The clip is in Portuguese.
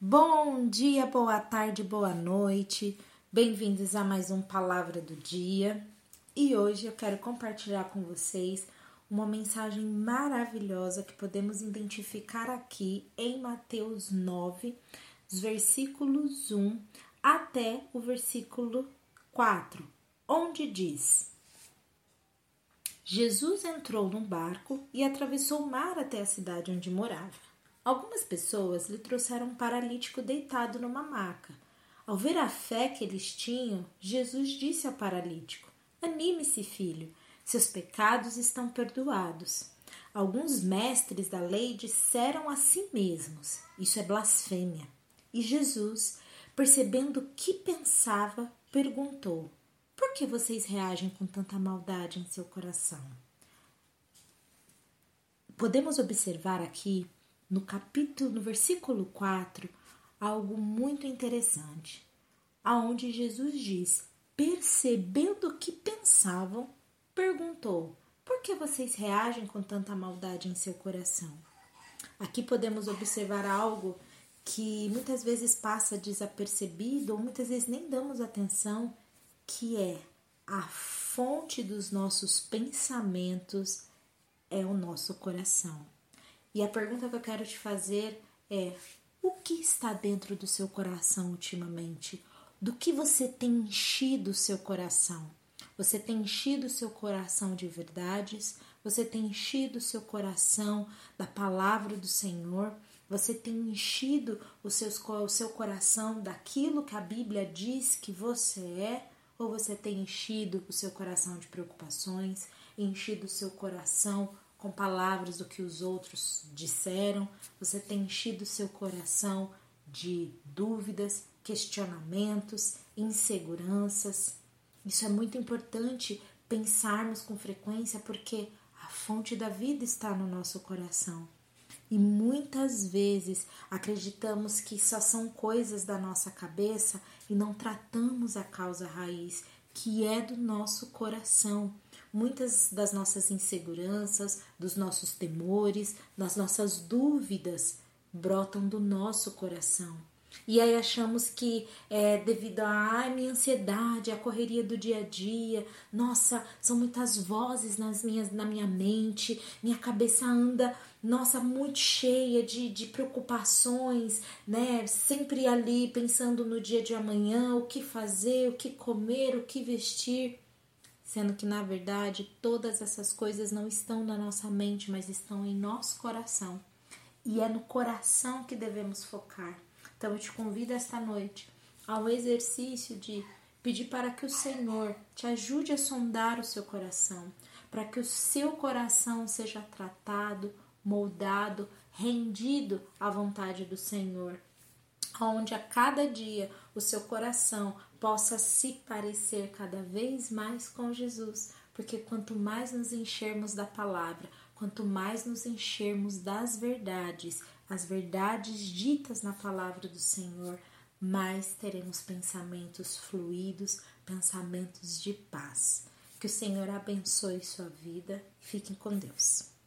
Bom dia, boa tarde, boa noite. Bem-vindos a mais um Palavra do Dia. E hoje eu quero compartilhar com vocês uma mensagem maravilhosa que podemos identificar aqui em Mateus 9, dos versículos 1 até o versículo 4, onde diz: Jesus entrou num barco e atravessou o mar até a cidade onde morava. Algumas pessoas lhe trouxeram um paralítico deitado numa maca. Ao ver a fé que eles tinham, Jesus disse ao paralítico: Anime-se, filho, seus pecados estão perdoados. Alguns mestres da lei disseram a si mesmos: Isso é blasfêmia. E Jesus, percebendo o que pensava, perguntou: Por que vocês reagem com tanta maldade em seu coração? Podemos observar aqui no capítulo, no versículo 4, algo muito interessante, aonde Jesus diz: percebendo o que pensavam, perguntou: Por que vocês reagem com tanta maldade em seu coração? Aqui podemos observar algo que muitas vezes passa desapercebido ou muitas vezes nem damos atenção, que é a fonte dos nossos pensamentos é o nosso coração. E a pergunta que eu quero te fazer é: o que está dentro do seu coração ultimamente? Do que você tem enchido o seu coração? Você tem enchido o seu coração de verdades? Você tem enchido o seu coração da palavra do Senhor? Você tem enchido o seu, o seu coração daquilo que a Bíblia diz que você é? Ou você tem enchido o seu coração de preocupações, enchido o seu coração com palavras do que os outros disseram, você tem enchido seu coração de dúvidas, questionamentos, inseguranças. Isso é muito importante pensarmos com frequência porque a fonte da vida está no nosso coração. E muitas vezes acreditamos que só são coisas da nossa cabeça e não tratamos a causa raiz, que é do nosso coração. Muitas das nossas inseguranças, dos nossos temores, das nossas dúvidas brotam do nosso coração. E aí achamos que é devido à minha ansiedade, à correria do dia a dia, nossa, são muitas vozes nas minhas, na minha mente, minha cabeça anda, nossa, muito cheia de, de preocupações, né? Sempre ali pensando no dia de amanhã, o que fazer, o que comer, o que vestir sendo que na verdade todas essas coisas não estão na nossa mente, mas estão em nosso coração. E é no coração que devemos focar. Então eu te convido esta noite ao exercício de pedir para que o Senhor te ajude a sondar o seu coração, para que o seu coração seja tratado, moldado, rendido à vontade do Senhor onde a cada dia o seu coração possa se parecer cada vez mais com Jesus, porque quanto mais nos enchermos da palavra, quanto mais nos enchermos das verdades, as verdades ditas na palavra do Senhor, mais teremos pensamentos fluidos, pensamentos de paz. Que o Senhor abençoe sua vida. Fiquem com Deus.